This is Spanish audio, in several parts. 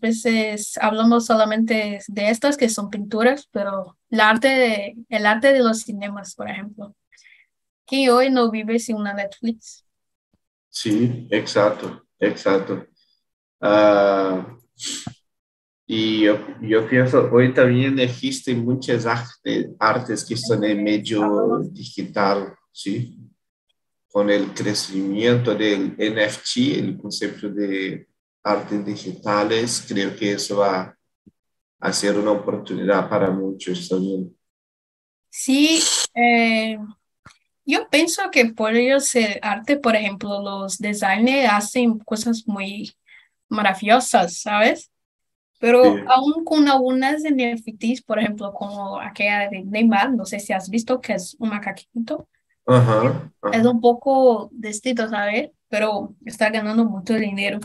algunas veces hablamos solamente de estas que son pinturas, pero el arte de, el arte de los cinemas, por ejemplo, que hoy no vive sin una Netflix. Sí, exacto, exacto. Ah, y yo, yo, pienso, hoy también existen muchas artes que están en medio digital, ¿sí? Con el crecimiento del NFT, el concepto de artes digitales, creo que eso va a ser una oportunidad para muchos también. Sí, eh, yo pienso que puede ser arte, por ejemplo, los designers hacen cosas muy maravillosas, ¿sabes? Pero aún con algunas NFTs, por ejemplo, como aquella de Neymar, no sé si has visto que es un macaquito. Es un poco distinto, ¿sabes? Pero está ganando mucho dinero.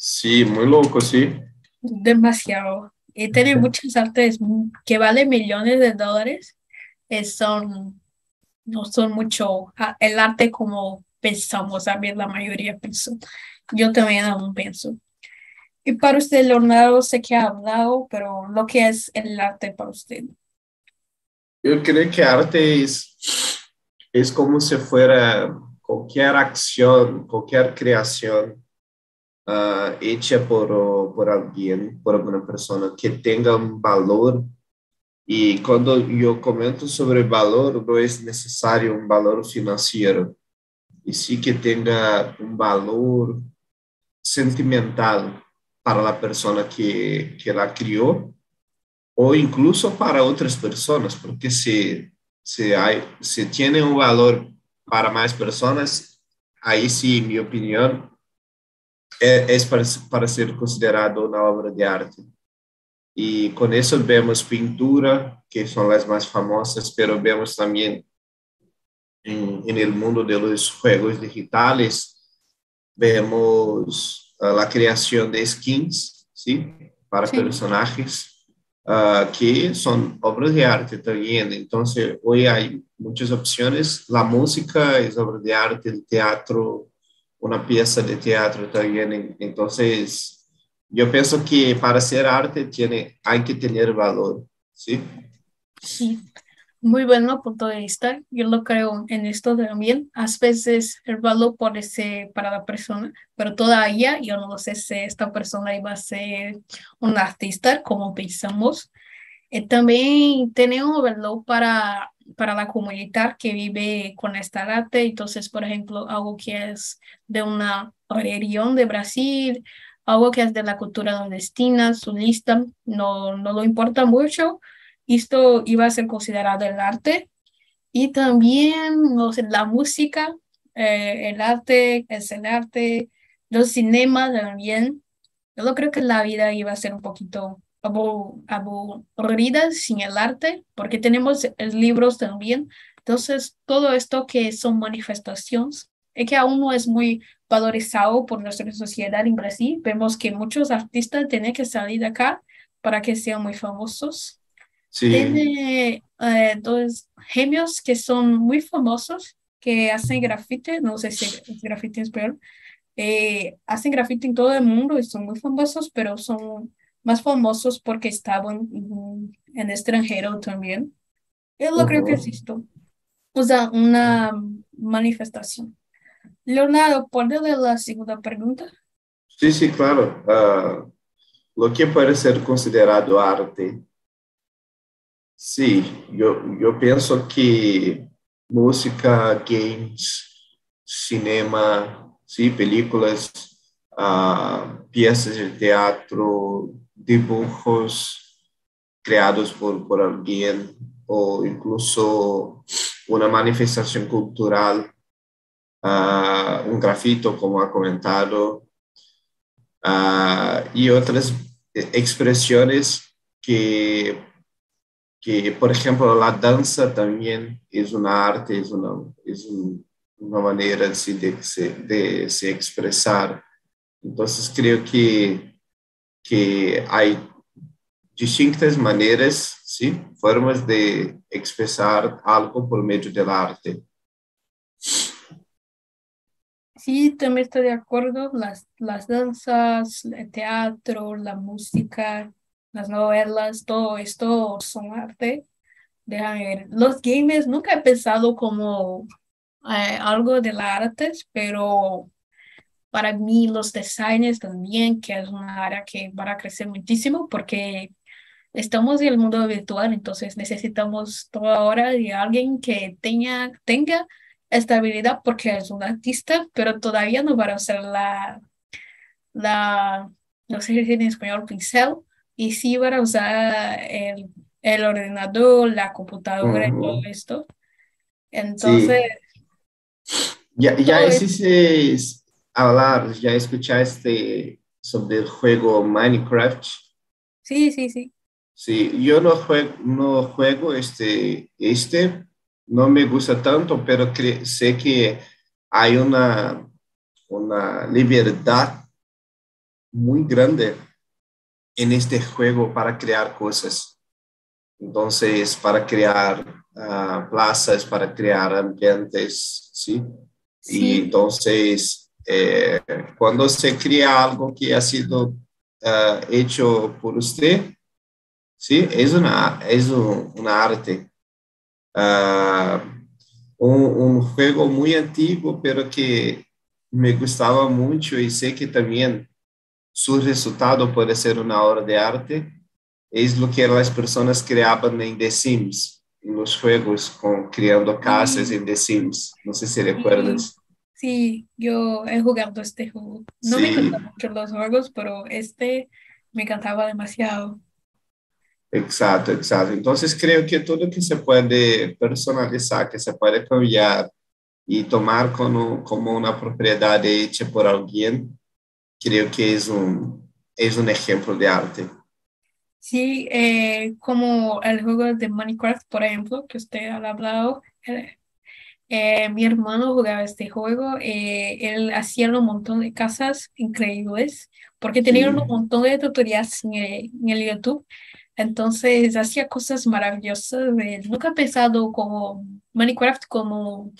Sí, muy loco, sí. Demasiado. Y tiene muchas artes que valen millones de dólares. Y son, no son mucho ah, el arte como pensamos, a ver, la mayoría piensa. Yo también aún pienso. Y para usted, Leonardo, sé que ha hablado, pero lo que es el arte para usted. Yo creo que arte es, es como si fuera cualquier acción, cualquier creación uh, hecha por, por alguien, por alguna persona que tenga un valor. Y cuando yo comento sobre valor, no es necesario un valor financiero, y sí que tenga un valor sentimental para la persona que, que la crió o incluso para otras personas, porque si, si, hay, si tiene un valor para más personas, ahí sí, en mi opinión, es, para, para ser considerado una obra de arte. Y con eso vemos pintura, que son las más famosas, pero vemos también en, en el mundo de los juegos digitales, vemos uh, la creación de skins, ¿sí? Para sí. personajes, uh, que son obras de arte también. Entonces, hoy hay muchas opciones. La música es obra de arte, el teatro, una pieza de teatro también. Entonces, yo pienso que para hacer arte tiene, hay que tener valor, ¿sí? Sí, muy bueno punto de vista. Yo lo creo en esto también. A veces el valor ser para la persona, pero todavía yo no sé si esta persona iba a ser un artista como pensamos. Y también un valor para, para la comunidad que vive con esta arte. Entonces, por ejemplo, algo que es de una región de Brasil, algo que es de la cultura nordestina, lista no, no lo importa mucho esto iba a ser considerado el arte y también no sé, la música, eh, el arte, el arte, los cinemas también. Yo creo que la vida iba a ser un poquito aburrida sin el arte, porque tenemos libros también. Entonces, todo esto que son manifestaciones, es que aún no es muy valorizado por nuestra sociedad en Brasil. Vemos que muchos artistas tienen que salir de acá para que sean muy famosos. Tiene eh, dos genios que son muy famosos, que hacen grafite, no sé si es grafite en español, eh, hacen grafite en todo el mundo y son muy famosos, pero son más famosos porque estaban en, extranjero también. Yo lo creo que esto. O sea, una manifestación. Leonardo, ¿puede leer la segunda pregunta? Sí, sí, claro. Uh, lo que puede ser considerado arte Sí, yo, yo pienso que música, games, cinema, sí, películas, uh, piezas de teatro, dibujos creados por, por alguien o incluso una manifestación cultural, uh, un grafito, como ha comentado, uh, y otras expresiones que que, por ejemplo, la danza también es una arte, es una, es una manera de, de, de, se expresar. Entonces, creo que, que hay distintas maneras, ¿sí? formas de expresar algo por medio del arte. Sí, también estoy de acuerdo. Las, las danzas, el teatro, la música, las novelas, todo esto son arte. Déjame ver. Los games nunca he pensado como eh, algo de las artes, pero para mí los designers también, que es una área que va a crecer muchísimo porque estamos en el mundo virtual, entonces necesitamos toda hora de alguien que tenga, tenga estabilidad porque es un artista, pero todavía no va a usar la, la, no sé si en español, pincel, y sí va a usar el, el ordenador, la computadora y todo esto. Entonces... Ya, ya es hablar, ya escuchaste sobre el juego Minecraft. Sí, sí, sí. Sí, yo no juego, no juego este, este, no me gusta tanto, pero sé que hay una, una libertad muy grande en este juego para crear cosas. Entonces, para crear uh, plazas, para crear ambientes, ¿sí? sí. Y entonces, eh, cuando se crea algo que ha sido uh, hecho por usted, ¿sí? Es una, es un, una arte. Uh, un, un, juego muy antiguo, pero que me gustaba mucho y sé que también su resultado puede ser una obra de arte, es lo que las personas creaban en The Sims, en los juegos, con, creando casas en The Sims. No sé si recuerdas. Sí, yo he jugado este juego. No sí. me encantan mucho los juegos, pero este me encantaba demasiado. Exacto, exacto. Entonces creo que todo que se puede personalizar, que se puede cambiar y tomar como, como una propiedad hecha por alguien, creo que es un, es un ejemplo de arte. Sí, eh, como el juego de Minecraft, por ejemplo, que usted ha hablado, eh, eh, mi hermano jugaba este juego, él hacía un montón de casas increíbles, porque tenía sí. un montón de tutoriales en el, en el YouTube entonces hacía cosas maravillosas. Nunca he pensado como Minecraft como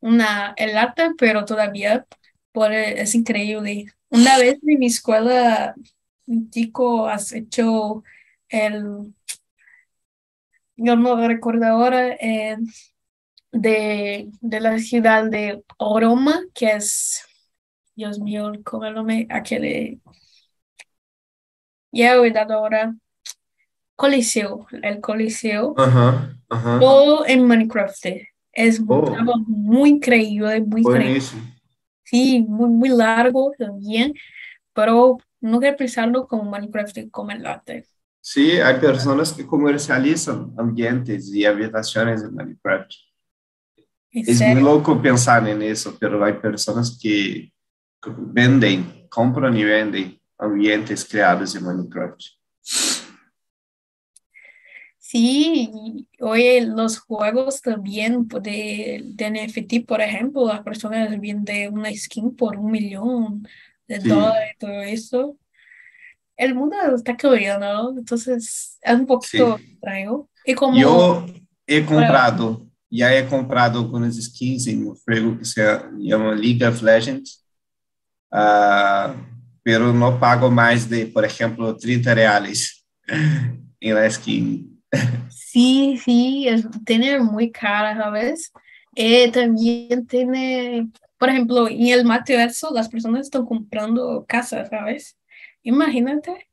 una, el arte, pero todavía por, es increíble. Una vez en mi escuela, un chico has hecho el, yo no recuerdo ahora, eh, de, de la ciudad de Oroma, que es, Dios mío, ¿cómo el nombre? Aquel, ya he olvidado ahora Coliseo, el Coliseo, Ajá, ajá. todo en Minecraft. Es Oh. muy increíble, muy increíble. Sí, muy, muy largo también, pero no quiero pensarlo como Minecraft como el arte. Sí, hay personas que comercializan ambientes y habitaciones en Minecraft. Es muy serio. loco pensar en eso, pero hay personas que venden, compran y venden ambientes creados en Minecraft. Sí, hoy los juegos también de, de NFT, por ejemplo, las personas venden una skin por un millón de Sí. dólares, todo eso. El mundo está cambiando, ¿no? Entonces es un poquito Sí. extraño. Y como, Yo he comprado, ya he comprado algunas skins en un juego que se llama League of Legends, ah, pero no pago más de, por ejemplo, 30 reales en la skin. sí, sí, es, tiene muy cara, ¿sabes? Eh, también tiene, por ejemplo, en el metaverso las personas están comprando casas, ¿sabes? Imagínate.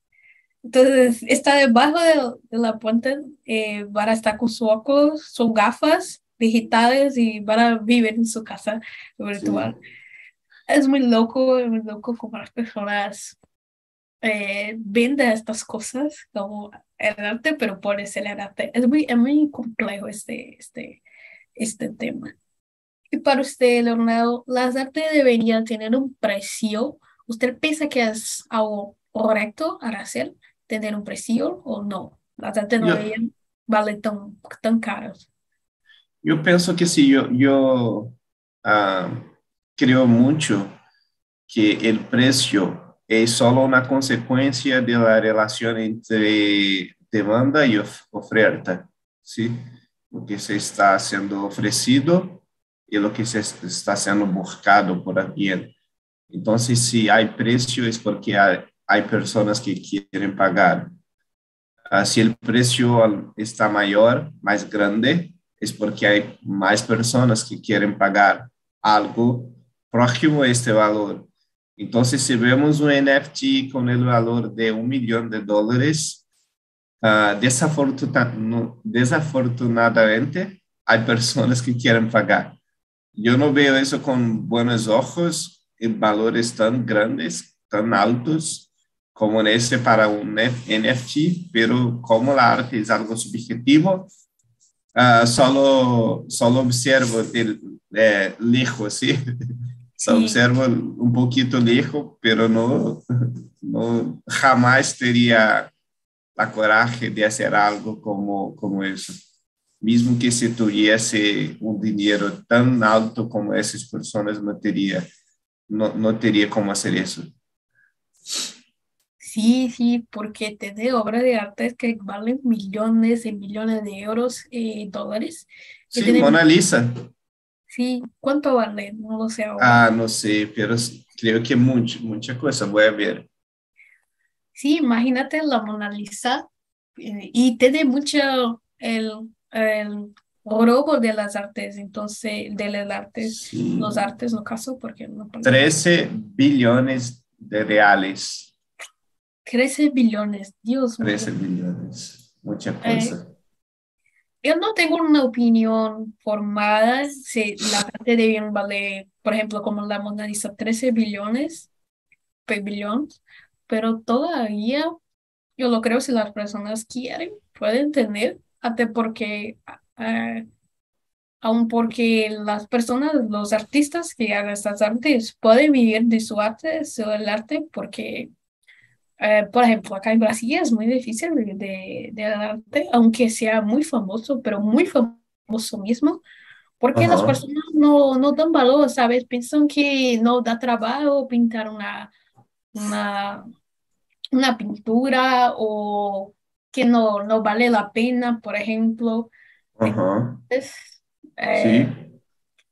Entonces, está debajo de, de eh, van a estar con sus ojos, sus gafas digitales y van a vivir en su casa virtual. Es muy loco, es muy loco como las personas eh, venden estas cosas como el arte, pero por ser el arte. Es muy, es muy complejo este, este, este tema. Y para usted, Leonardo, ¿las artes deberían tener un precio? ¿Usted piensa que es algo correcto al hacer, tener un precio o no? Las artes no deberían valer tan, tan caras. Yo pienso que sí, yo, yo ah, creo mucho que el precio es solo una consecuencia de la relación entre demanda of- oferta, ¿sí? Lo que se está siendo ofrecido y lo que se está siendo buscado por alguien. Entonces, si hay precio es porque hay, hay personas que quieren pagar. Uh, si el precio está mayor, más grande, es porque hay más personas que quieren pagar algo próximo a este valor. Entonces, si vemos un NFT con el valor de un millón de dólares, uh, desafortunadamente hay personas que quieren pagar. Yo no veo eso con buenos ojos en valores tan grandes, tan altos como en este para un NFT, pero como la arte es algo subjetivo, uh, solo, solo observo de, de lejos, ¿sí? Se observa un poquito lejos, pero no, no jamás teria a coragem de fazer algo como, como isso. Mesmo que se tivesse um dinheiro tão alto como essas pessoas não teria, não, não teria como fazer isso. Sí, sí, porque tiene obras de arte que valen millones y millones de euros y dólares. Sí, Mona Lisa. Sí, ¿cuánto vale? No lo sé ahora. Ah, no sé, pero creo que mucho, mucha cosa. Voy a ver. Sí, imagínate la Mona Lisa eh, y tiene mucho el, el oro de las artes, entonces, de las artes, los artes, no caso, porque no. 13 billones de reales. 13 billones, Dios mío. 13 billones, mucha eh, cosa yo no tengo una opinión formada si la parte de bien vale, por ejemplo, como la Mona Lisa, 13 billones, billones, pero todavía yo lo creo si las personas quieren, pueden tener, hasta porque, uh, aun porque las personas, los artistas que hagan estas artes pueden vivir de su arte, del arte, porque eh, por ejemplo, acá en Brasil es muy difícil de, de arte, aunque sea muy famoso, pero muy famoso mismo, porque las personas no, no dan valor, ¿sabes? Piensan que no da trabajo pintar una, una, una pintura o que no, no vale la pena, por ejemplo. Eh,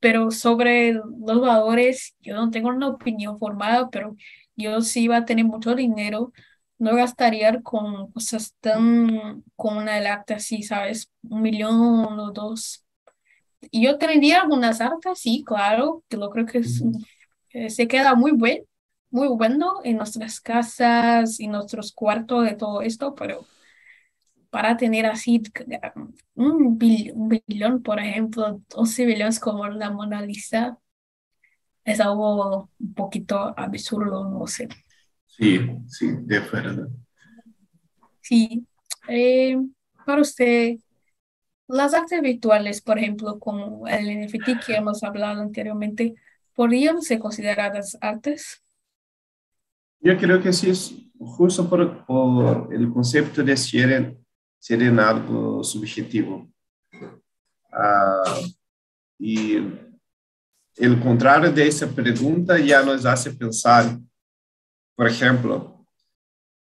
pero sobre los valores, yo no tengo una opinión formada, pero yo si iba a tener mucho dinero, no gastaría con cosas tan, con una arte así, ¿sabes? Un millón o dos. Y yo tendría algunas artes, sí, claro, que lo creo que eh, se queda muy buen, muy bueno en nuestras casas, y nuestros cuartos de todo esto, pero para tener así un, un billón, por ejemplo, 12 billones como la Mona Lisa, es algo un poquito absurdo, no sé. Sí, sí, de acuerdo. Sí. Eh, para usted, las artes virtuales, por ejemplo, como el NFT que hemos hablado anteriormente, ¿podrían ser consideradas artes? Yo creo que sí, es justo por, por el concepto de ser, ser algo subjetivo. Ah, y el contrario de esa pregunta ya nos hace pensar, por ejemplo,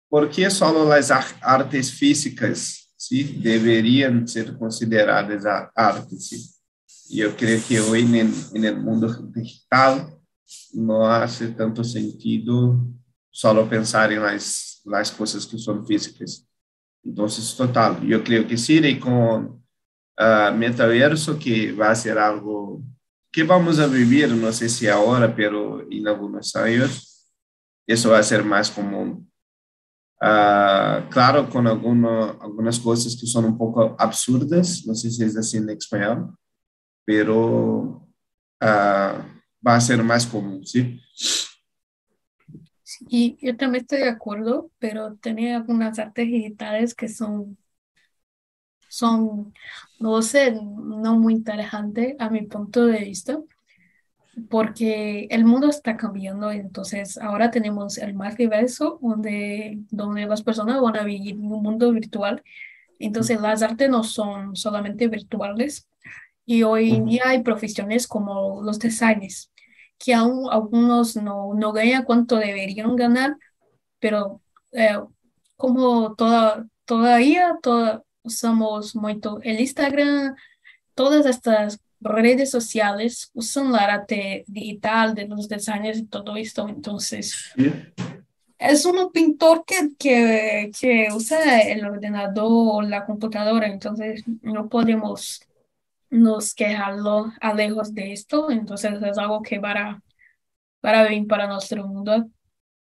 ¿por qué solo las artes físicas ¿sí? deberían ser consideradas artes? ¿sí? Yo creo que hoy en el, en el mundo digital no hace tanto sentido solo pensar en las, las cosas que son físicas. Entonces, total, yo creo que sí, y con uh, metaverso, que va a ser algo que vamos a vivir, no sé si ahora, pero en algunos años, eso va a ser más común. Uh, claro, con alguno, algunas cosas que son un poco absurdas, no sé si es así en español, pero uh, va a ser más común, ¿sí? Sí, yo también estoy de acuerdo, pero tenía algunas artes digitales que son son, no sé, no muy interesantes a mi punto de vista, porque el mundo está cambiando, entonces ahora tenemos el más diverso, donde, donde las personas van a vivir en un mundo virtual, entonces las artes no son solamente virtuales, y hoy en día hay profesiones como los designers, que aún algunos no, no ganan cuánto deberían ganar, pero eh, como toda, todavía toda, usamos mucho el Instagram, todas estas redes sociales usan la arte digital de los diseños y todo esto. Entonces, Sí. es un pintor que, que, que usa el ordenador o la computadora. Entonces, no podemos nos quejarlo a lejos de esto. Entonces, es algo que para, para bien para nuestro mundo.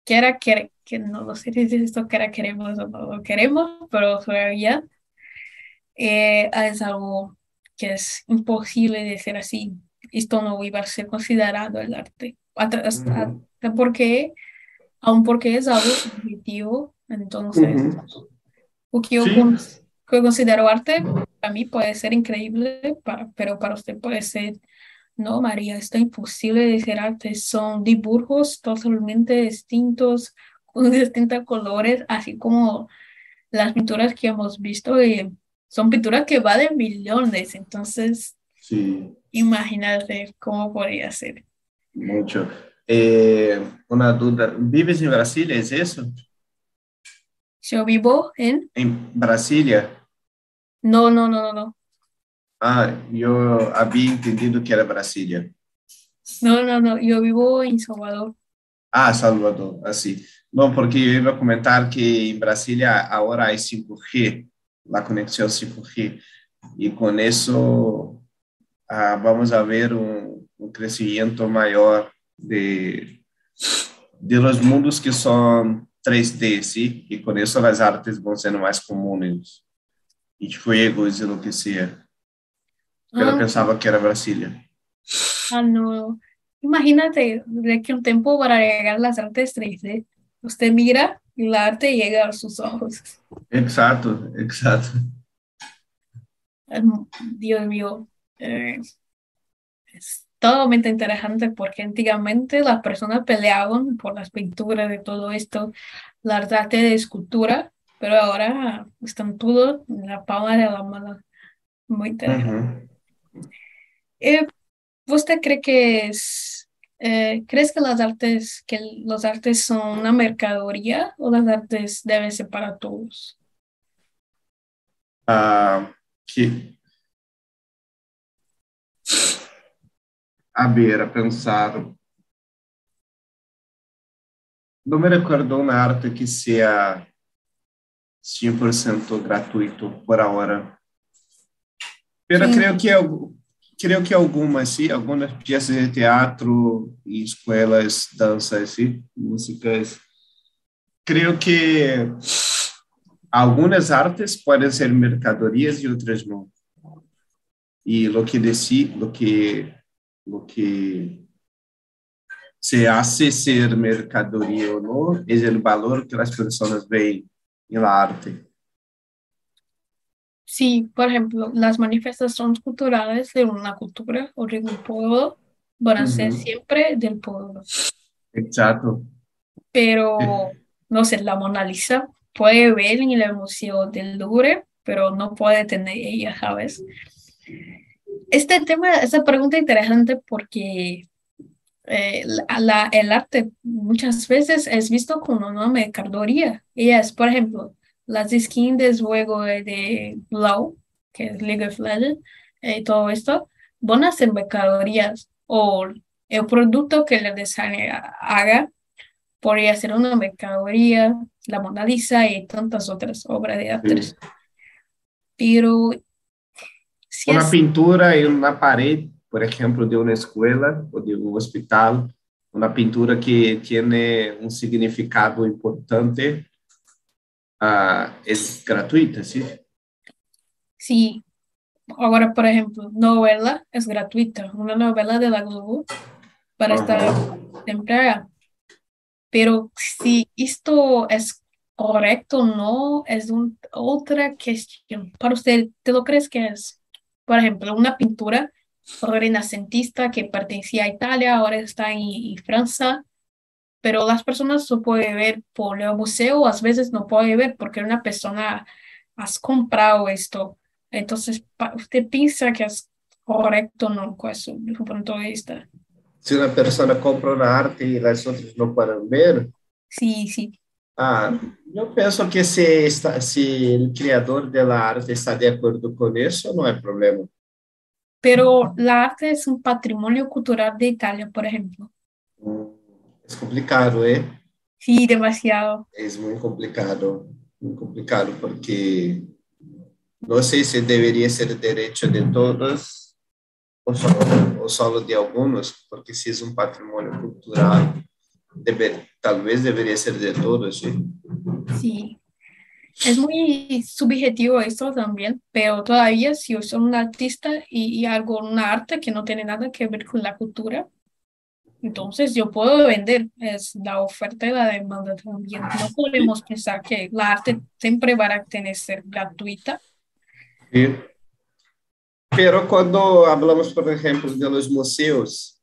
Quiera que, que no lo sé si esto quiera queremos o no lo queremos, pero todavía eh, es algo que es imposible de ser así. Esto no iba a ser considerado el arte. Hasta, hasta- Ujú. hasta porque, aun porque es algo subjetivo, entonces, lo que yo, Sí. con- que yo considero arte, para mí puede ser increíble, para, pero para usted puede ser, no, María, está imposible de ser arte. Son dibujos totalmente distintos, con distintos colores, así como las pinturas que hemos visto, y son pinturas que valen millones, entonces Sí, imagínate cómo podría ser. mucho. Eh, una duda, ¿vives en Brasilia? ¿Es eso? Yo vivo en... En Brasilia. No, no, no, no, no. Ah, yo había entendido que era Brasilia. No, no, no. Yo vivo en Salvador. Ah, Salvador, así. No, porque yo iba a comentar que en Brasilia ahora hay 5G, la conexión 5G, y con eso ah, vamos a ver un, un crecimiento mayor de, de los mundos que son 3D, ¿sí? Y con eso las artes van siendo más comunes, y juegos y lo que sea. Pero Ah, pensaba que era Brasilia. ah, no. Imagínate de que un tiempo para llegar a las artes 3D, usted mira la arte llega a sus ojos. Exacto, exacto. Dios mío, eh, es totalmente interesante porque antiguamente las personas peleaban por las pinturas de todo esto, las artes de escultura, pero ahora están todos en la palma de la mano. Muy interesante. Eh, ¿usted cree que es, eh, crees que las artes, que los artes son una mercadería o las artes deben ser para todos? Ah, que a ver, a pensar. No me recuerdo una arte que sea 100% gratuito por ahora. Pero Sí. creo que algu- creo que algumas sí, algumas peças de teatro e escolas, danças, sí, músicas. Creo que algunas artes pueden ser mercadorias y otras no. Y lo que decir, lo que lo que se hace ser mercadoria o no es el valor que las personas ven en la arte. Sí, por ejemplo, las manifestaciones culturales de una cultura o de un pueblo van a ser siempre del pueblo. Exacto. Pero, no sé, la Mona Lisa puede ver en el Museo del Louvre, pero no puede tener ella, ¿sabes? Este tema, esta pregunta es interesante porque eh, la- la- el arte muchas veces es visto como una mercadería. Y es, por ejemplo, las skins del juego de, LoL, que es League of Legends, y todo esto, van a ser mercaderías. O el producto que el diseñador haga podría ser una mercadería, la Mona Lisa y tantas otras obras de arte. Sí. Pero si Una es pintura en una pared, por ejemplo, de una escuela o de un hospital, una pintura que tiene un significado importante, ah, es gratuita, ¿sí? Sí, ahora por ejemplo, novela es gratuita, una novela de la Globo para estar Ajá. temprana. Pero si esto es correcto o no, es un- otra cuestión. Para usted, ¿te lo crees que es? Por ejemplo, una pintura renacentista que pertenecía a Italia, ahora está en, en Francia, pero las personas lo pueden ver por el museo, a veces no pueden ver porque una persona has comprado esto. Entonces, ¿usted piensa que es correcto o no con su punto de vista? Si una persona compra una arte y las otras no pueden ver, Sí, sí. ah, yo pienso que si, está, si el creador de la arte está de acuerdo con eso, no hay problema. pero la arte es un patrimonio cultural de Italia, por ejemplo. Es complicado, ¿eh? Sí, demasiado. Es muy complicado, muy complicado porque no sé si debería ser derecho de todos o solo, o solo de algunos, porque si es un patrimonio cultural, debe, tal vez debería ser de todos. ¿sí? Sí, es muy subjetivo esto también, pero todavía si yo soy un artista y, y hago una arte que no tiene nada que ver con la cultura, entonces yo puedo vender, es la oferta y la demanda también. No podemos pensar que la arte siempre va a tener que ser gratuita. Sí. Pero cuando hablamos, por ejemplo, de los museos,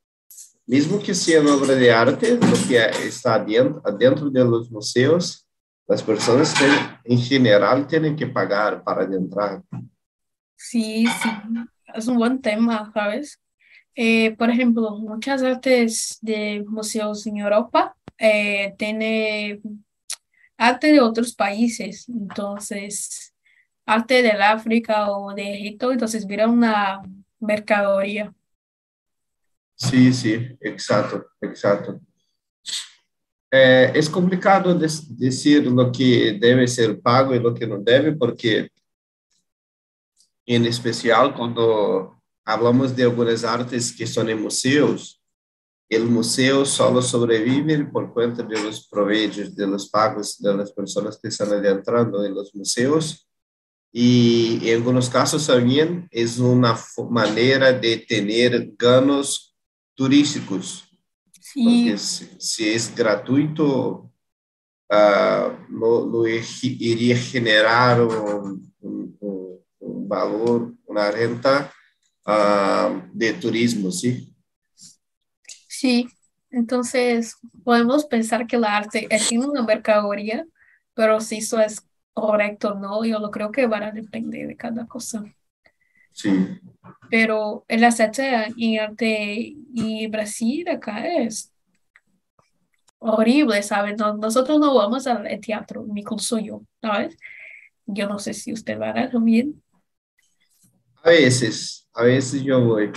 mismo que sea una obra de arte, lo que está adentro, adentro de los museos, las personas en general tienen que pagar para entrar. Sí, sí, es un buen tema, ¿sabes? Eh, por ejemplo, muchas artes de museos en Europa eh, tienen arte de otros países, entonces arte del África o de Egipto, entonces mira una mercadería. Sí, sí, exacto, exacto. Eh, es complicado decir lo que debe ser pago y lo que no debe, porque en especial cuando hablamos de algunas artes que son en museos, el museo solo sobrevive por cuenta de los proveios, de los pagos de las personas que están adentrando en los museos. Y en algunos casos también es una manera de tener ganos turísticos. Porque si, es gratuito, uh, no, no, iría a generar un, un, un valor, una renta uh, de turismo, ¿sí? Sí, entonces podemos pensar que la arte es una mercadería, pero si eso es correcto o no, yo lo creo que va a depender de cada cosa. Sí. Pero el arte y arte y Brasil acá es horrible, ¿sabes? nosotros no vamos al teatro, incluso yo, ¿sabes? Yo no sé si usted va a también. A veces, a veces yo voy.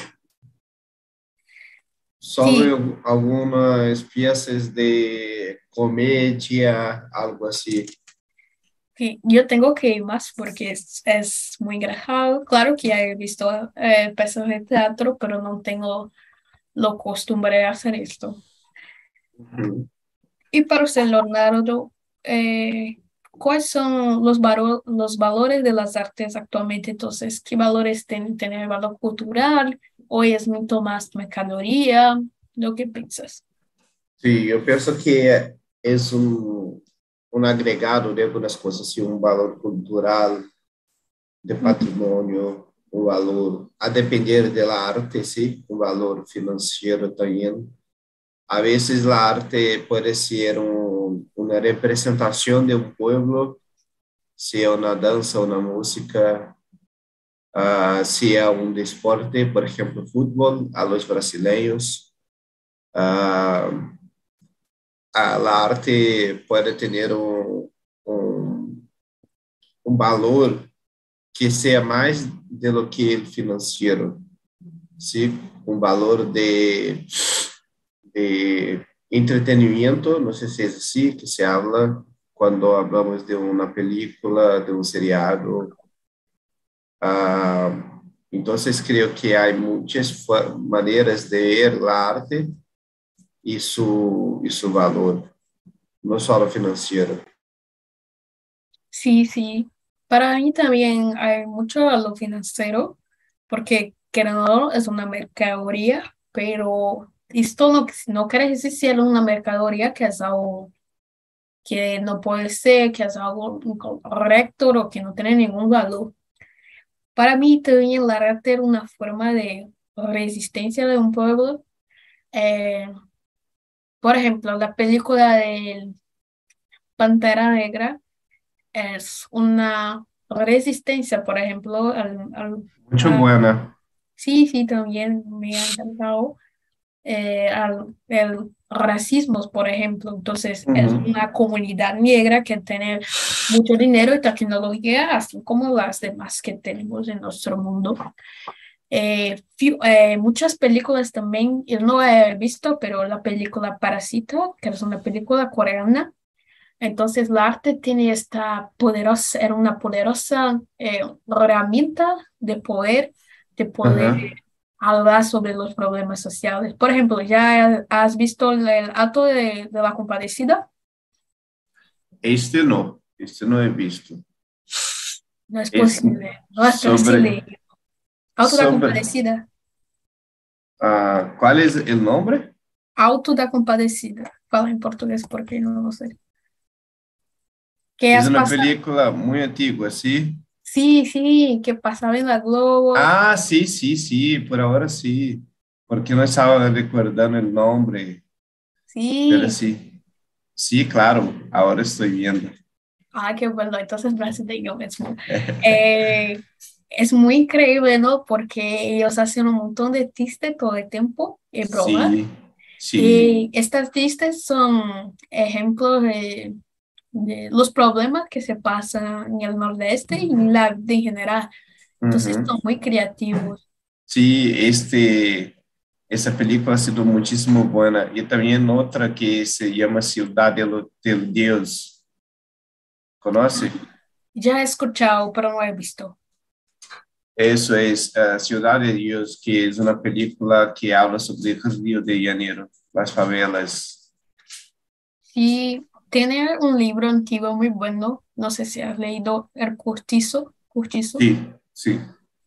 Solo algunas piezas de comedia, algo así yo tengo que ir más porque es, es muy engrajado. Claro que he visto eh, de teatro, pero no tengo lo costumbre de hacer esto. Y para usted, Leonardo, eh, ¿cuáles son los, los valores de las artes actualmente? Entonces, ¿qué valores tienen? ¿Tener valor cultural? ¿Hoy es mucho más mercadería? ¿Lo que piensas? Sí, yo pienso que es un un agregado de algunas cosas, un valor cultural, de patrimonio, un valor, a depender de la arte, sí, un valor financiero también. A veces la arte puede ser una representación de un pueblo, sea una danza, una música, uh, sea un deporte, por ejemplo, fútbol, a los brasileños. Uh, la arte puede tener un, un, un, valor que sea más de lo que el financiero, ¿sí? Un valor de, de entretenimiento, no sé si es así que se habla cuando hablamos de una película, de un seriado. Uh, entonces creo que hay muchas maneras de ver la arte y su, y su valor, no solo financiero. Sí, sí. Para mí también hay mucho valor financiero, porque no es una mercadería, pero esto no, no quiere decir si es una mercadería que es algo que no puede ser, que es algo incorrecto o que no tiene ningún valor. Para mí también la arte es una forma de resistencia de un pueblo. Eh, por ejemplo, la película de Pantera Negra es una resistencia, por ejemplo, al, Mucho buena. Sí, sí, también me ha encantado. Eh, al el racismo, por ejemplo. Entonces, es una comunidad negra que tiene mucho dinero y tecnología, así como las demás que tenemos en nuestro mundo. Eh, eh, muchas películas también, yo no he visto, pero la película Parasita, que es una película coreana, entonces la arte tiene esta poderosa, era una poderosa eh, herramienta de poder, de poder hablar sobre los problemas sociales. Por ejemplo, ¿ya has visto el, acto de, de la compadecida? Este no, este no he visto. No es posible, no es posible. Auto da Compadecida. Uh, ¿Cuál es el nombre? Auto da Compadecida. Fala en portugués porque no lo sé. Es una pasado? película muy antigua, ¿sí? Sí, sí, que pasaba en la Globo. Ah, sí, sí, sí, por ahora sí. Porque no estaba recordando el nombre. Sí. Pero sí. Sí, claro, ahora estoy viendo. Ah, qué bueno, entonces brasileño mismo. eh, es muy increíble, ¿no? Porque ellos hacen un montón de chistes todo el tiempo, en broma. Sí, sí. Y estas chistes son ejemplos de, de, los problemas que se pasan en el nordeste y en la en general. Entonces uh -huh. son muy creativos. Sí, este, esa película ha sido muchísimo buena. Y también otra que se llama Ciudad del, del Dios. ¿Conoce? Ya he escuchado, pero no he visto. Eso es uh, Ciudad de Dios, que es una película que habla sobre Río de Janeiro, las favelas. Sí, tiene un libro antiguo muy bueno, no sé si has leído El Curtizo. Curtizo. Sí, sí.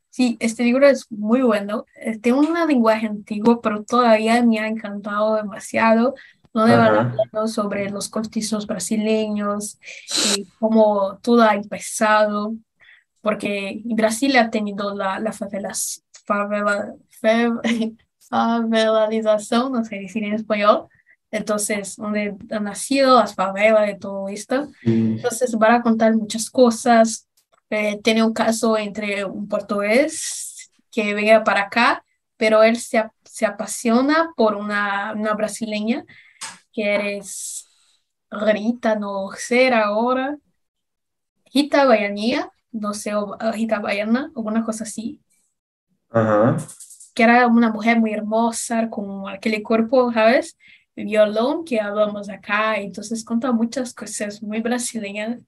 Sí, este libro es muy bueno. Tiene un lenguaje antiguo, pero todavía me ha encantado demasiado. Donde van hablando sobre los cortizos brasileños, y cómo todo ha empezado porque Brasil ha tenido la, la favelas, favela, favelalización, no sé decir en español, entonces, donde han nacido las favelas de todo esto. Mm. Entonces, van a contar muchas cosas. Eh, tiene un caso entre un portugués que venga para acá, pero él se, se apasiona por una, una brasileña que eres Rita, no sé ahora, Rita Baianía, no sé, Rita Baiana, alguna cosa así. Ajá. Que era una mujer muy hermosa, con aquel cuerpo, ¿sabes? Violón que hablamos acá, entonces cuenta muchas cosas muy brasileñas.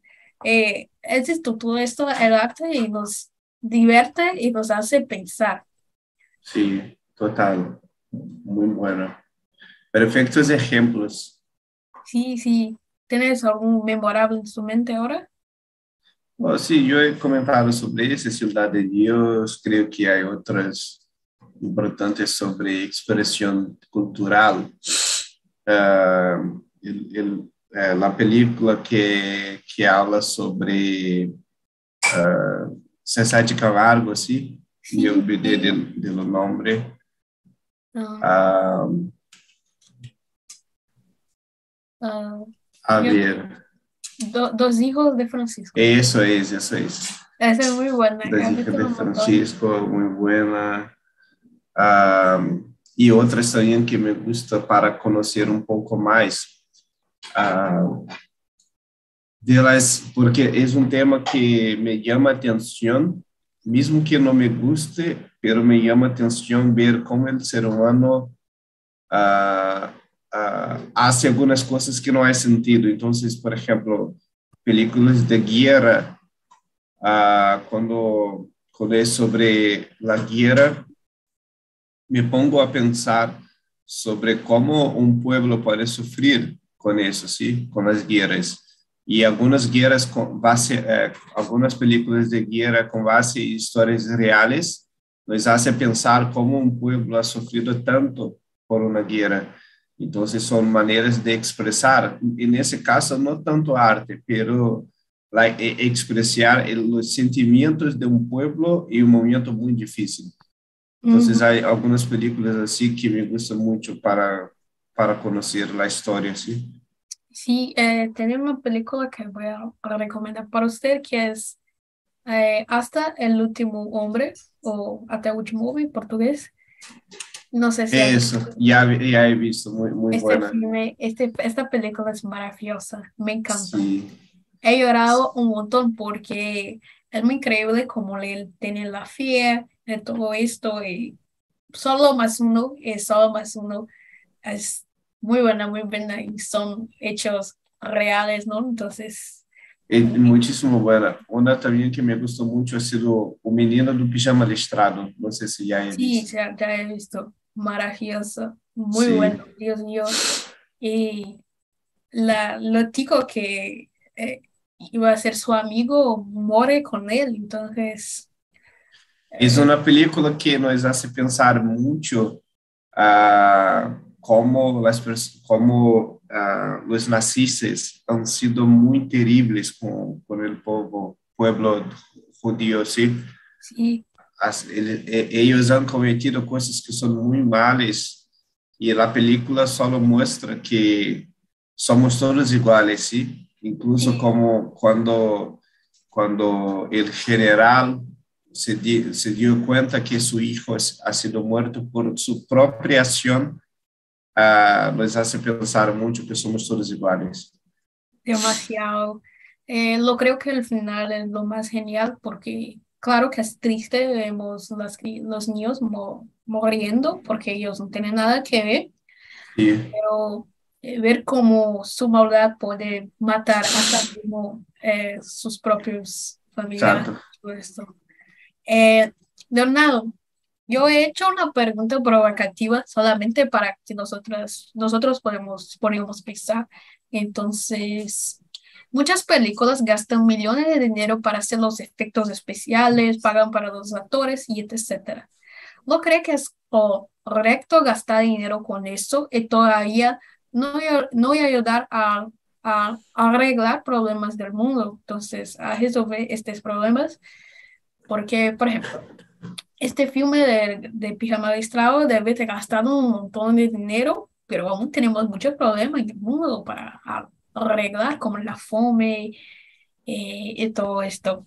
Eh, es todo esto, el arte y nos divierte y nos hace pensar. Sí, total. Muy bueno. Perfectos ejemplos. Sí, sí. ¿Tienes algún memorable en su mente ahora? Oh, sí, yo he comentado sobre esa Ciudad de Dios, creo que hay otras importantes sobre expresión cultural. Uh, el, el, uh, la película que, que habla sobre uh, César de Camargo, así, sí. yo olvidé del, del nombre. No. a ver. Do, dos hijos de Francisco. Eso es, eso es. Esa es muy buena. Dos hijos de Francisco, muy buena. Um, y otras también que me gusta para conocer un poco más. Uh, porque es un tema que me llama atención, mismo que no me guste, pero me llama atención ver cómo el ser humano uh, uh, hace algunas cosas que no hay sentido. Entonces, por ejemplo, películas de guerra, cuando, cuando es sobre la guerra, me pongo a pensar sobre cómo un pueblo puede sufrir con eso, ¿sí? Con las guerras. Y algunas guerras con base, eh, algunas películas de guerra con base en historias reales nos hace pensar cómo un pueblo ha sufrido tanto por una guerra. Entonces son maneras de expresar, en ese caso no tanto arte, pero la, expresar los sentimientos de un pueblo en un momento muy difícil. Entonces uh -huh. hay algunas películas así que me gustan mucho para, para conocer la historia, ¿sí? Sí, eh, tiene una película que voy a, a, recomendar para usted que es eh, Hasta el último hombre o Hasta el último hombre en portugués. No sé si... Eso, ya, ya he visto, muy, muy este buena. Filme, este, esta película es maravillosa, me encanta. Sí. He llorado un montón porque es muy increíble como él tiene la fe, de todo esto y solo más uno es solo más uno es muy buena, muy buena y son hechos reales, ¿no? Entonces... É muitíssimo buena. Una también que me gustó mucho ha sido O Menino do Pijama Listrado. No sé si ya he visto. Sí, ya, ya he visto. Maravilloso. Muy sí. bueno, Dios mío. Y la, lo tico que eh, iba a ser su amigo muere con él, entonces... Es una película que nos hace pensar mucho uh, como, las, como uh, los nazistas han sido muy terribles con, con el pueblo, pueblo judío, ¿sí? Sí. As, ele, ellos han cometido cosas que son muy malas y la película solo muestra que somos todos iguales, ¿sí? Incluso como cuando, cuando el general se, di, se dio cuenta que su hijo ha sido muerto por su propia acción, uh, nos hace pensar mucho que somos todos iguales. Demasiado. Eh, lo creo que el final es lo más genial porque claro que es triste, vemos las, los niños mo, muriendo porque ellos no tienen nada que ver, sí. pero eh, ver cómo su maldad puede matar hasta mismo, eh, sus propios familiares. Todo esto. Eh, Leonardo, yo he hecho una pregunta provocativa solamente para que nosotros, nosotros podemos, podemos pensar. Entonces, muchas películas gastan millones de dinero para hacer los efectos especiales, pagan para los actores y etcétera. ¿No cree que es correcto gastar dinero con eso y todavía no, no voy a ayudar a, a, arreglar problemas del mundo? Entonces, a resolver estos problemas. Porque, por ejemplo, este filme de, de Pijama debe ter gastado un montón de dinero, pero aún tenemos muchos problemas en el mundo para arreglar, como la fome eh, y todo esto.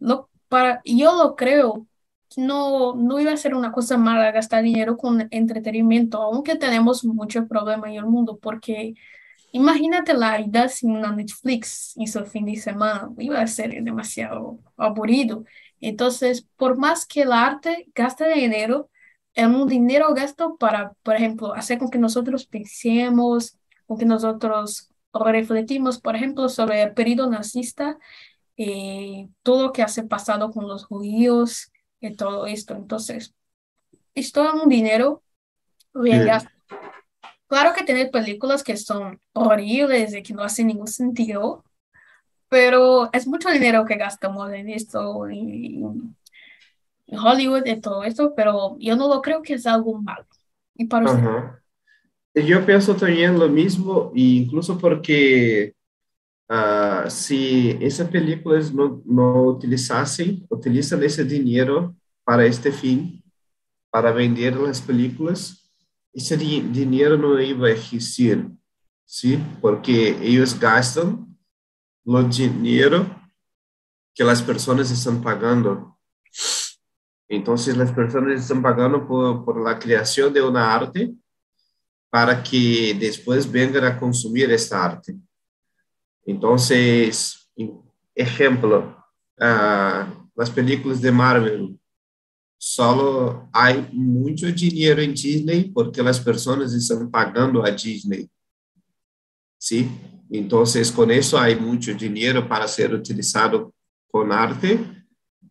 Lo, para, yo lo creo, no, no iba a ser una cosa mala gastar dinero con entretenimiento, aunque tenemos muchos problemas en el mundo, porque imagínate la vida sin una Netflix hizo el fin de semana, iba a ser demasiado aburrido. Entonces, por más que el arte gaste dinero, es un dinero gasto para, por ejemplo, hacer con que nosotros pensemos, con que nosotros refletimos, por ejemplo, sobre el periodo nazista, eh, todo lo que hace pasado con los judíos y todo esto. Entonces, esto es un dinero bien gasto. Claro que tiene películas que son horribles y que no hacen ningún sentido, pero es mucho dinero que gastamos en esto, en, Hollywood y todo esto, pero yo no lo creo que es algo malo. Yo pienso también lo mismo, incluso porque uh, si esas películas no, no utilizasen, utilizan ese dinero para este fin, para vender las películas, ese dinero no iba a existir, ¿sí? Porque ellos gastan o dinheiro que as pessoas estão pagando. Então, as pessoas estão pagando por, por la criação de uma arte para que depois venham a consumir esta arte. Então, exemplo, uh, as películas de Marvel, só há muito dinheiro em Disney porque as pessoas estão pagando a Disney. Sim? Entonces, con eso hay mucho dinero para ser utilizado con arte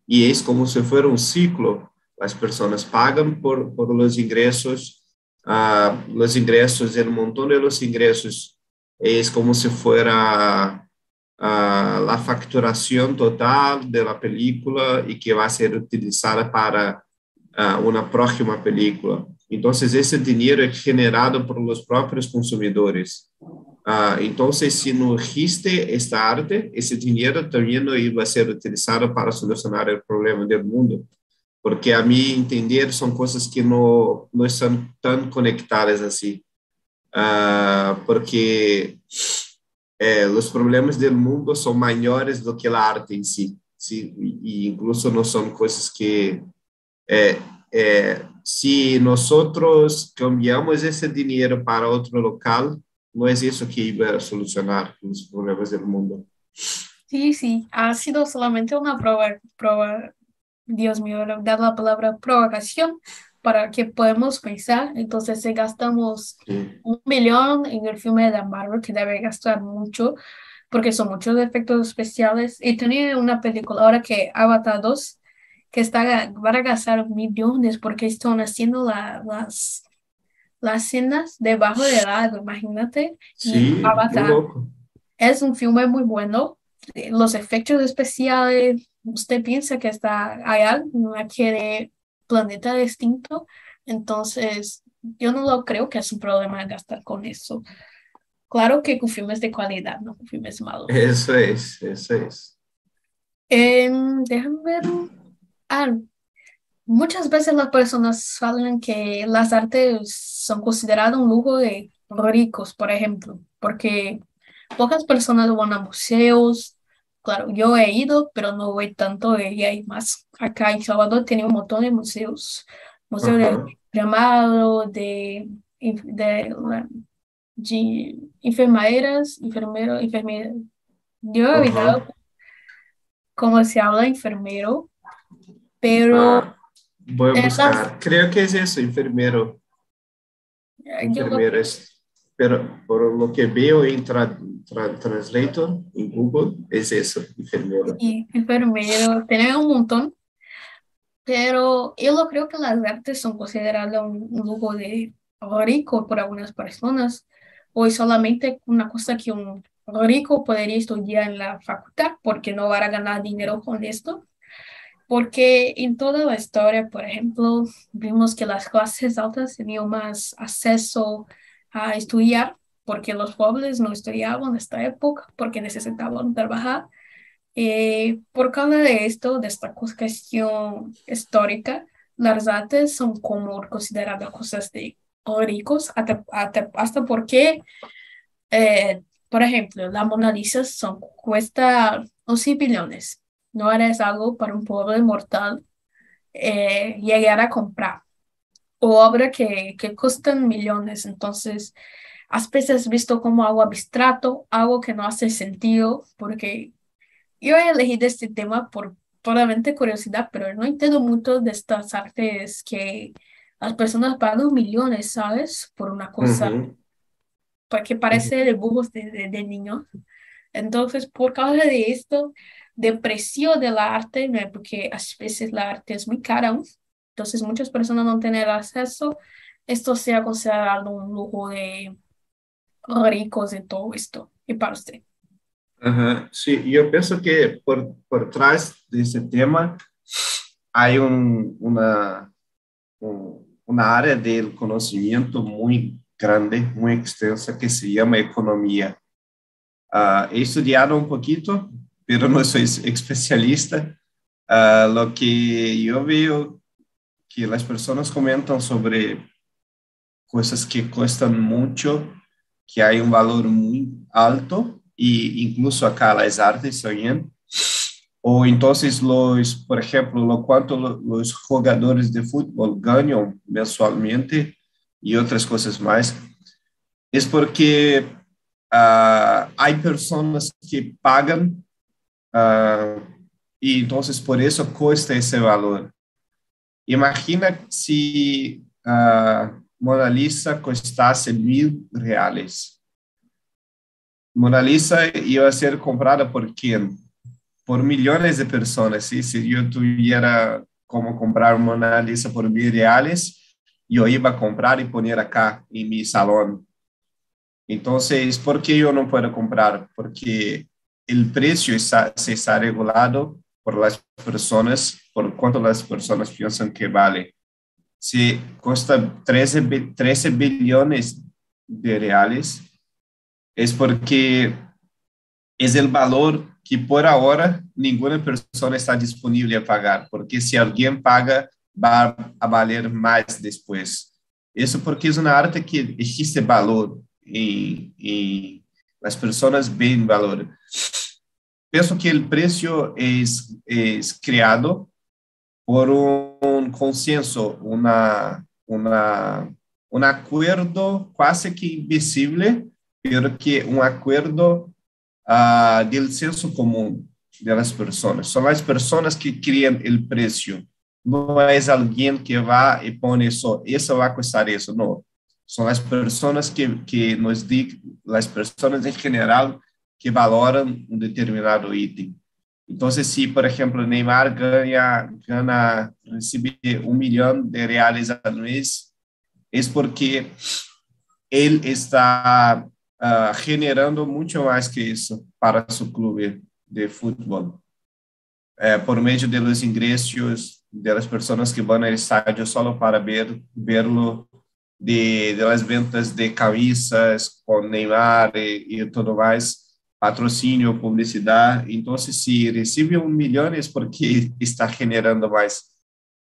y es como si fuera un ciclo. Las personas pagan por, por los ingresos, uh, los ingresos, el montón de los ingresos es como si fuera uh, la facturación total de la película y que va a ser utilizada para uh, una próxima película. Entonces, ese dinero es generado por los propios consumidores. Então, se não existe esta arte, esse dinheiro também não ia ser utilizado para solucionar o problema do mundo, porque a mim entender são coisas que não não estão tão conectadas assim, porque eh, os problemas do mundo são maiores do que a arte em si, sim, e, incluso não são coisas que eh, eh, se nós cambiamos esse dinheiro para outro local no es eso que iba a solucionar los problemas del mundo. Sí, sí, ha sido solamente una prueba, prueba Dios mío, dar la palabra provocación para que podamos pensar. Entonces, si gastamos un millón en el filme de Marvel, que debe gastar mucho, porque son muchos efectos especiales. Y tenía una película ahora que Avatar 2, que está, van a gastar millones porque están haciendo las, las escenas debajo del agua, imagínate. Sí, Avatar. Es un filme muy bueno. Los efectos especiales, usted piensa que está allá, no quiere planeta distinto, entonces yo no lo creo que es un problema gastar con eso. Claro que con filmes de calidad, no con filmes malos. Eso es, eso es. Em, déjame ver. Ah, muchas veces las personas hablan que las artes son consideradas un lujo de ricos, por ejemplo, porque pocas personas van a museos, Claro, yo he ido, pero no voy tanto y hay más. Acá en Salvador tiene un montón de museos. Museo de llamado, de, de, de, enfermeras, enfermero, enfermera. Yo he olvidado cómo se habla enfermero, pero... Voy a buscar. Creo que es eso, enfermero. Enfermero es, pero por lo que veo en Translator en Google es eso, enfermero. Sí, enfermero, tiene un montón, pero yo lo creo que las artes son consideradas un, lujo de rico por algunas personas, o es solamente una cosa que un rico podría estudiar en la facultad porque no va a ganar dinero con esto. Porque en toda la historia, por ejemplo, vimos que las clases altas tenían más acceso a estudiar porque los pobres no estudiaban en esta época, porque necesitaban trabajar. Eh, por causa de esto, de esta cuestión histórica, las artes son como consideradas cosas de ricos, hasta, hasta, porque, eh, por ejemplo, la Mona Lisa son, cuesta 11 billones. No es algo para un pobre mortal eh, llegar a comprar. O obra que, que costan millones. Entonces, a veces visto como algo abstracto, algo que no hace sentido, porque yo he elegido este tema por puramente curiosidad, pero no entiendo mucho de estas artes que las personas pagan millones, ¿sabes? Por una cosa porque parece dibujos de, de, de, niños. Entonces, por causa de esto, de precio del arte, porque a veces la arte es muy cara, entonces muchas personas no tienen acceso, esto sea considerado un lujo de ricos de todo esto. ¿Y para usted? Sí, yo pienso que por, por trás de ese tema hay un, una, una área del conocimiento muy grande, muy extensa, que se llama economía. Uh, he estudiado un poquito, pero no soy especialista. Uh, lo que yo veo que las personas comentan sobre cosas que cuestan mucho que hay un valor muy alto y incluso acá las artes también. O entonces los, por ejemplo, lo cuanto los jugadores de fútbol ganan mensualmente y otras cosas más, es porque uh, hay personas que pagan uh, y entonces por eso cuesta ese valor. Imagina si uh, Mona Lisa costasse mil reais. Mona Lisa iba a ser comprada por quién? Por millones de personas. ¿sí? Si yo tuviera como comprar Mona Lisa por mil reales, yo iba a comprar y poner acá en mi salón. Entonces, ¿por qué yo no puedo comprar? Porque el precio está, se está regulado por las personas, por cuánto las personas piensan que vale si cuesta 13, 13 billones de reales, es porque es el valor que por ahora ninguna persona está disponible a pagar, porque si alguien paga, va a valer más después. Eso porque es una arte que existe valor y, y las personas ven valor. Pienso que el precio es, es creado por un consenso, una, una, un acuerdo casi que invisible, pero que un acuerdo uh, del senso común. de las personas. Son las personas que crean el precio. No es alguien que va y pone eso, eso va a costar eso, no. Son las personas que, que nos dicen, las personas en general que valoran un determinado ítem. Entonces, si, por ejemplo, Neymar gana, gana recibe un millón de reales al mes, es porque él está uh, generando mucho más que eso para su club de fútbol. Eh, por medio de los ingresos de las personas que van al estadio solo para ver, verlo, de, de las ventas de camisas con Neymar y, y todo más, patrocínio, publicidade. Então, se recebe um milhão é porque está generando mais.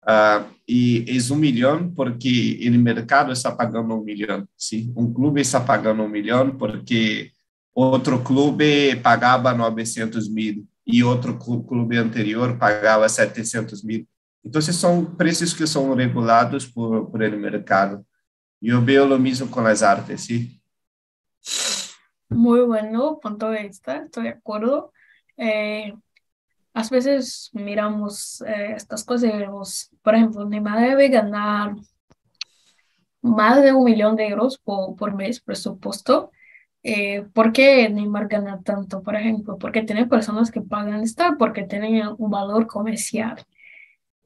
Uh, e é um milhão porque o mercado está pagando um milhão. Sim? Um clube está pagando um milhão porque outro clube pagava 900 mil e outro clube anterior pagava 700 mil. Então, são preços que são regulados por, por el mercado. E eu vejo o mesmo com as artes, sim? Muy bueno punto de vista, estoy de acuerdo. Eh, a veces miramos eh, estas cosas y vemos, por ejemplo, Neymar debe ganar más de un millón de euros por, por mes presupuesto. Eh, ¿Por qué Neymar gana tanto, por ejemplo? Porque tiene personas que pagan estar, porque tienen un valor comercial.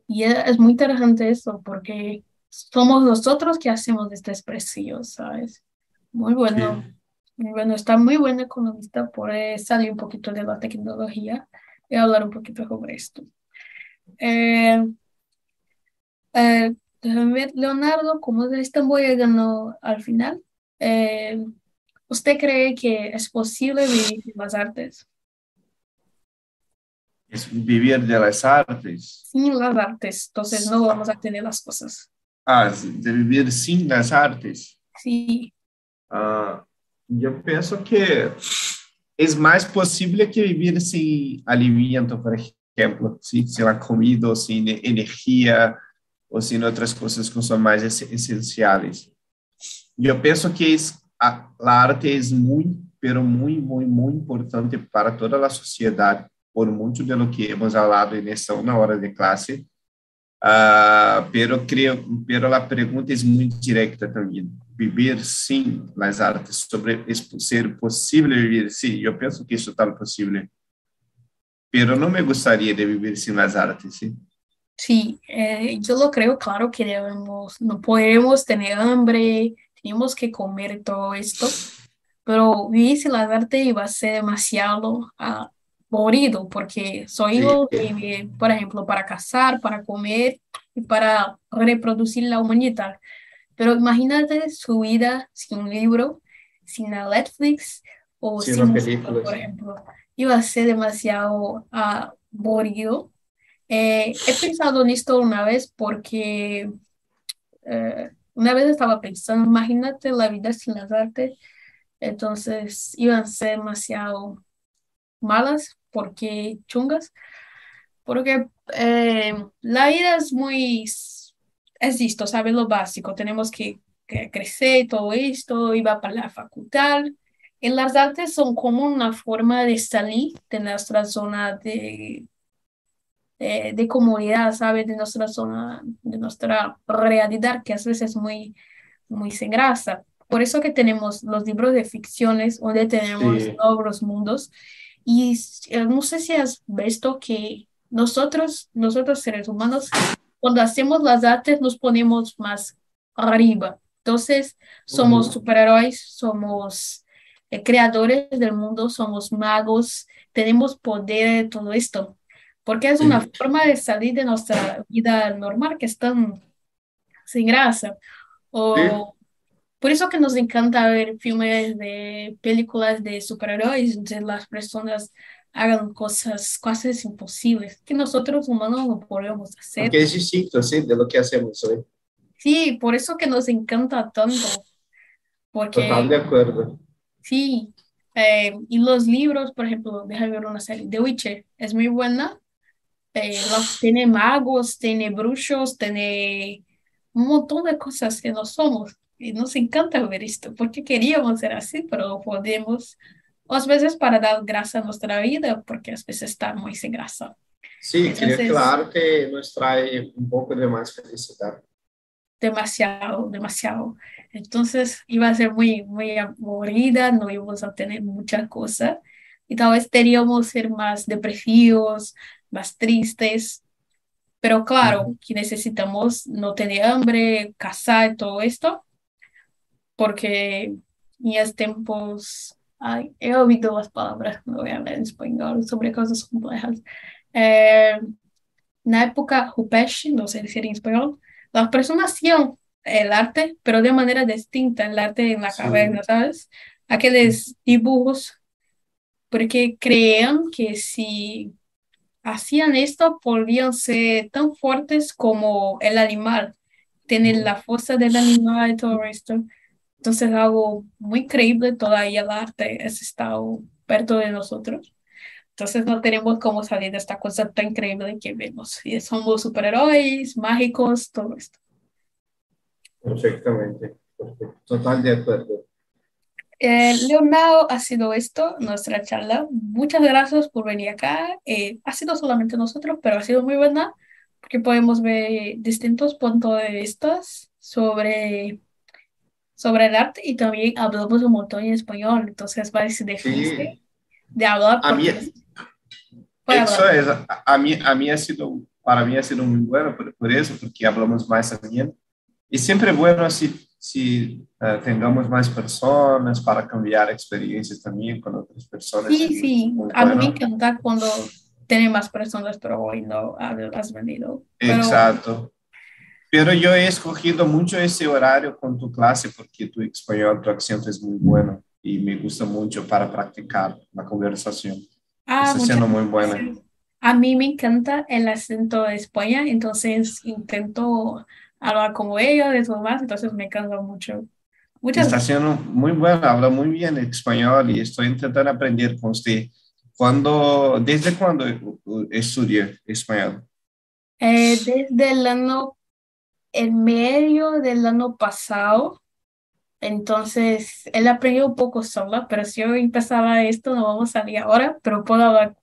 Y es muy interesante eso, porque somos nosotros que hacemos estos precios, ¿sabes? Muy bueno. Bueno, está muy buen economista, por salir un poquito de la tecnología y hablar un poquito sobre esto. Eh, eh, Leonardo, como estamos llegando al final, eh, ¿usted cree que es posible vivir de las artes? Es vivir de las artes. Sin las artes, entonces no vamos a tener las cosas. Ah, de vivir sin las artes. Sí. Ah, eu penso que é mais possível que viver sem alimento, por exemplo, sem, sem a comida, sem energia, ou sem outras coisas que são mais essenciais. Eu penso que a, arte é muito, muito, muito, muito importante para toda a sociedade, por muito de lo que hemos falado nessa uma hora de classe. Uh, pero creo, pero a pergunta é muito direta também viver sin las artes, sobre ser posible vivir, sí, yo pienso que es tal posible, pero no me gustaría de vivir sin las artes, sí. Sí, eh, yo lo creo, claro que debemos, no podemos tener hambre, tenemos que comer todo esto, pero vivir sin las artes va a ser demasiado aburrido, porque soy sí. por ejemplo, para cazar, para comer y para reproducir la humanidad. Pero imagínate su vida sin un libro, sin la Netflix o sin, sin música, por ejemplo. Iba a ser demasiado aburrido. Eh, he pensado en esto una vez porque eh, una vez estaba pensando, imagínate la vida sin las artes, entonces iban a ser demasiado malas porque chungas, porque eh, la vida es muy es esto, ¿sabes? Lo básico, tenemos que, crecer todo esto, iba para la facultad. En las artes son como una forma de salir de nuestra zona de, de, de comunidad, ¿sabes? De nuestra zona, de nuestra realidad, que a veces es muy, muy sin grasa. Por eso que tenemos los libros de ficciones, donde tenemos sí. nuevos mundos. Y eh, no sé si has visto que nosotros, nosotros seres humanos, cuando hacemos las artes nos ponemos más arriba. Entonces, somos superhéroes, somos eh, creadores del mundo, somos magos, tenemos poder de todo esto, porque es una forma de salir de nuestra vida normal que es tan sin gracia. O, Por eso que nos encanta ver filmes de películas de superhéroes, donde las personas hagan cosas, cosas imposibles que nosotros humanos no podemos hacer. Porque es distinto, sí, de lo que hacemos hoy. Sí, por eso que nos encanta tanto. Porque, Total de acuerdo. Sí, eh, y los libros, por ejemplo, déjame ver una serie, The Witcher, es muy buena. Eh, tiene magos, tiene bruxos, tiene un montón de cosas que no somos. Y nos encanta ver esto, porque queríamos ser así, pero no podemos o a veces para dar grasa a nuestra vida, porque a veces está muy sin grasa. Sí, creo que el arte nos trae un poco de más felicidad. Demasiado, demasiado. Entonces iba a ser muy, muy aburrida, no íbamos a tener mucha cosa y tal vez teníamos ser más depresivos, más tristes. Pero claro, que necesitamos no tener hambre, casar, todo esto, porque en estos tiempos, ay, he oído las palabras, no voy a hablar en español, sobre cosas complejas. Eh, en la época Rupesh, no sé decir en español, las personas hacían el arte, pero de manera distinta, el arte en la caverna, ¿sabes? Aquellos dibujos, porque creían que si hacían esto podían ser tan fuertes como el animal, tener la fuerza del animal y todo esto. Entonces algo muy creíble, todavía el arte es estado perto de nosotros. Entonces no tenemos cómo salir de esta cosa tan increíble que vemos. Y somos superhéroes, mágicos, todo esto. Perfectamente, total de acuerdo. Eh, Leonardo, ha sido esto, nuestra charla. Muchas gracias por venir acá. Eh, ha sido solamente nosotros, pero ha sido muy buena porque podemos ver distintos puntos de vista sobre, sobre el arte y también hablamos un montón en español, entonces parece difícil de hablar. A mí, eso es, a mí, a mí ha sido, para mí ha sido muy bueno por, por eso, porque hablamos más también. Y siempre bueno así si uh, tengamos más personas para cambiar experiencias también con otras personas. Sí, sí, a mí me encanta cuando tiene más personas, pero hoy no has venido. Exacto. Pero yo he escogido mucho ese horario con tu clase porque tu español, tu acento es muy bueno y me gusta mucho para practicar la conversación. Ah, Está siendo muy buena. A mí me encanta el acento de España, entonces intento hablar como ella, de eso más, entonces me cansa mucho. Muchas Está siendo muy buena, habla muy bien español y estoy intentando aprender con usted. ¿Cuándo, ¿Desde cuándo estudió español? Eh, desde el año, en medio del año pasado. Entonces, él aprendió un poco sola, pero si yo empezaba esto, no vamos a salir ahora, pero puedo hablar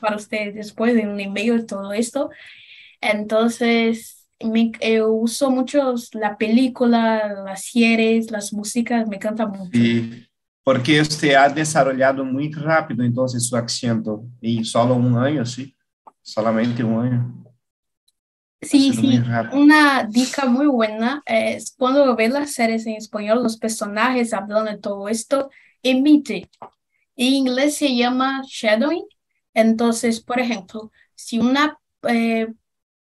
para ustedes después de un email y todo esto. Entonces, me, eh, uso mucho la película, las series, las músicas, me encanta mucho. Sí, porque usted ha desarrollado muy rápido entonces su acento, y solo un año, sí, solamente un año. Sí, sí, una dica muy buena es cuando ve las series en español, los personajes hablando de todo esto, emite. En inglés se llama shadowing. Entonces, por ejemplo, si una eh,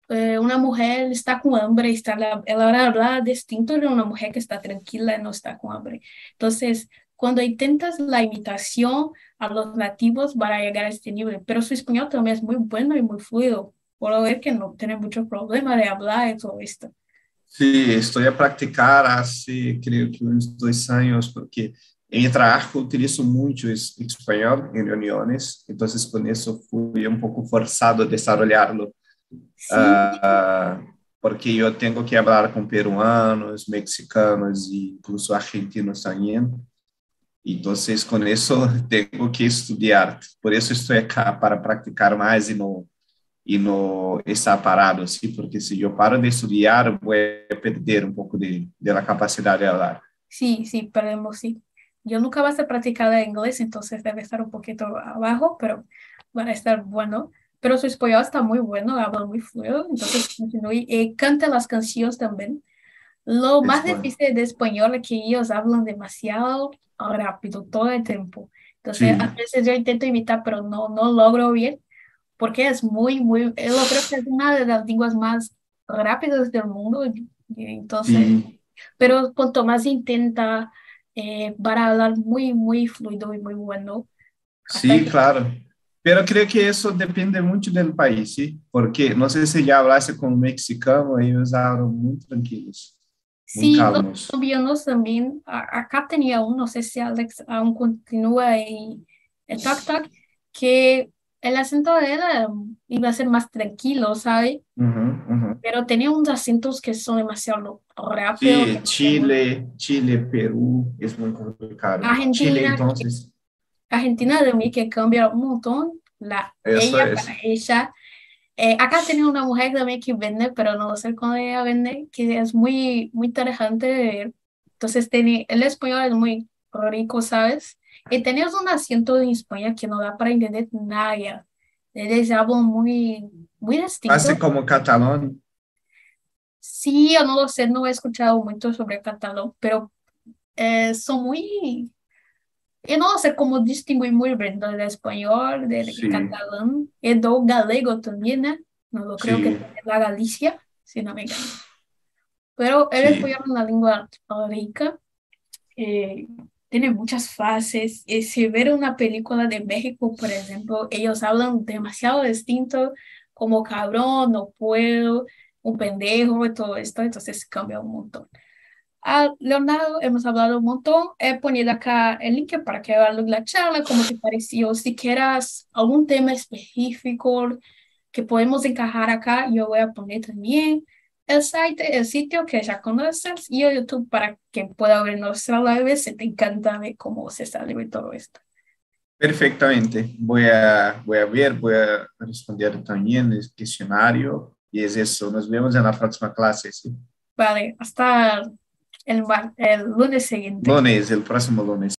eh, una mujer está con hambre, está la, ella habla distinto de una mujer que está tranquila y no está con hambre. Entonces, cuando intentas la imitación a los nativos para llegar a este nivel, pero su español también es muy bueno y muy fluido. Puedo ver que no tiene mucho problema de hablar y todo esto. Sí, estoy a practicar hace creo que unos dos años, porque en mi trabajo utilizo mucho español en reuniones, entonces con eso fui un poco forzado a desarrollarlo Uh, porque eu tenho que falar com peruanos, mexicanos e incluso argentinos também. Então, com isso, tenho que estudar. Por isso, estou aqui para praticar mais e não e não estar parado, assim, porque se eu paro de estudar, vou perder um pouco de, de capacidade de falar. Sim, sim, perdemos, sim. Eu nunca vou ser practicada em inglês, então deve estar um pouquinho abaixo, mas vai estar bueno. pero su español está muy bueno, habla muy fluido, entonces continúe y canta las canciones también. Lo más difícil de español es que ellos hablan demasiado rápido todo el tiempo. Entonces, a veces yo intento imitar, pero no, no logro bien, porque es muy, muy, yo creo que es una de las lenguas más rápidas del mundo. Entonces, pero cuanto más intenta eh, para hablar muy, muy fluido y muy bueno. Sí, claro. Pero creo que eso depende mucho del país, ¿sí? Porque no sé si ya hablaste con un mexicano, ellos hablan muy tranquilos. Muy sí, calmos. los colombianos también. Acá tenía uno, no sé si Alex aún continúa en el Tac Tac, que el acento de él iba a ser más tranquilo, ¿sabes? Pero tenía unos acentos que son demasiado rápidos. Sí, Chile, Chile, Perú, es muy complicado. Argentina, Chile, entonces. Argentina de mí que cambia un montón. La, ella para ella. Eh, acá tenía una mujer también que vende, pero no sé cómo ella vende, que es muy, muy interesante. Entonces, tiene, el español es muy rico, ¿sabes? Y tenías un acento en España que no da para entender nada. Ellos hablan muy, muy distinto. Hace como catalán. Sí, yo no lo sé, no he escuchado mucho sobre catalán, pero eh, son muy... Yo no sé cómo distinguir muy bien del español, del catalán, y del galego también, ¿eh? No lo creo que es la Galicia, si no me equivoco. Pero el español es una lengua rica. Eh, tiene muchas fases. Y si ver una película de México, por ejemplo, ellos hablan demasiado distinto, como cabrón, no puedo, un pendejo y todo esto, entonces cambia un montón. A Leonardo hemos hablado un montón. He ponido acá el link para que vean la charla, cómo te pareció. Si quieras algún tema específico que podemos encajar acá, yo voy a poner también el site, el sitio que ya conoces y el YouTube para que pueda ver nuestra live si te encanta ver cómo se sale de todo esto. Perfectamente. Voy a, voy a ver, voy a responder también el cuestionario y es eso. Nos vemos en la próxima clase. ¿sí? Vale, hasta el, el lunes siguiente. Lunes, el próximo lunes.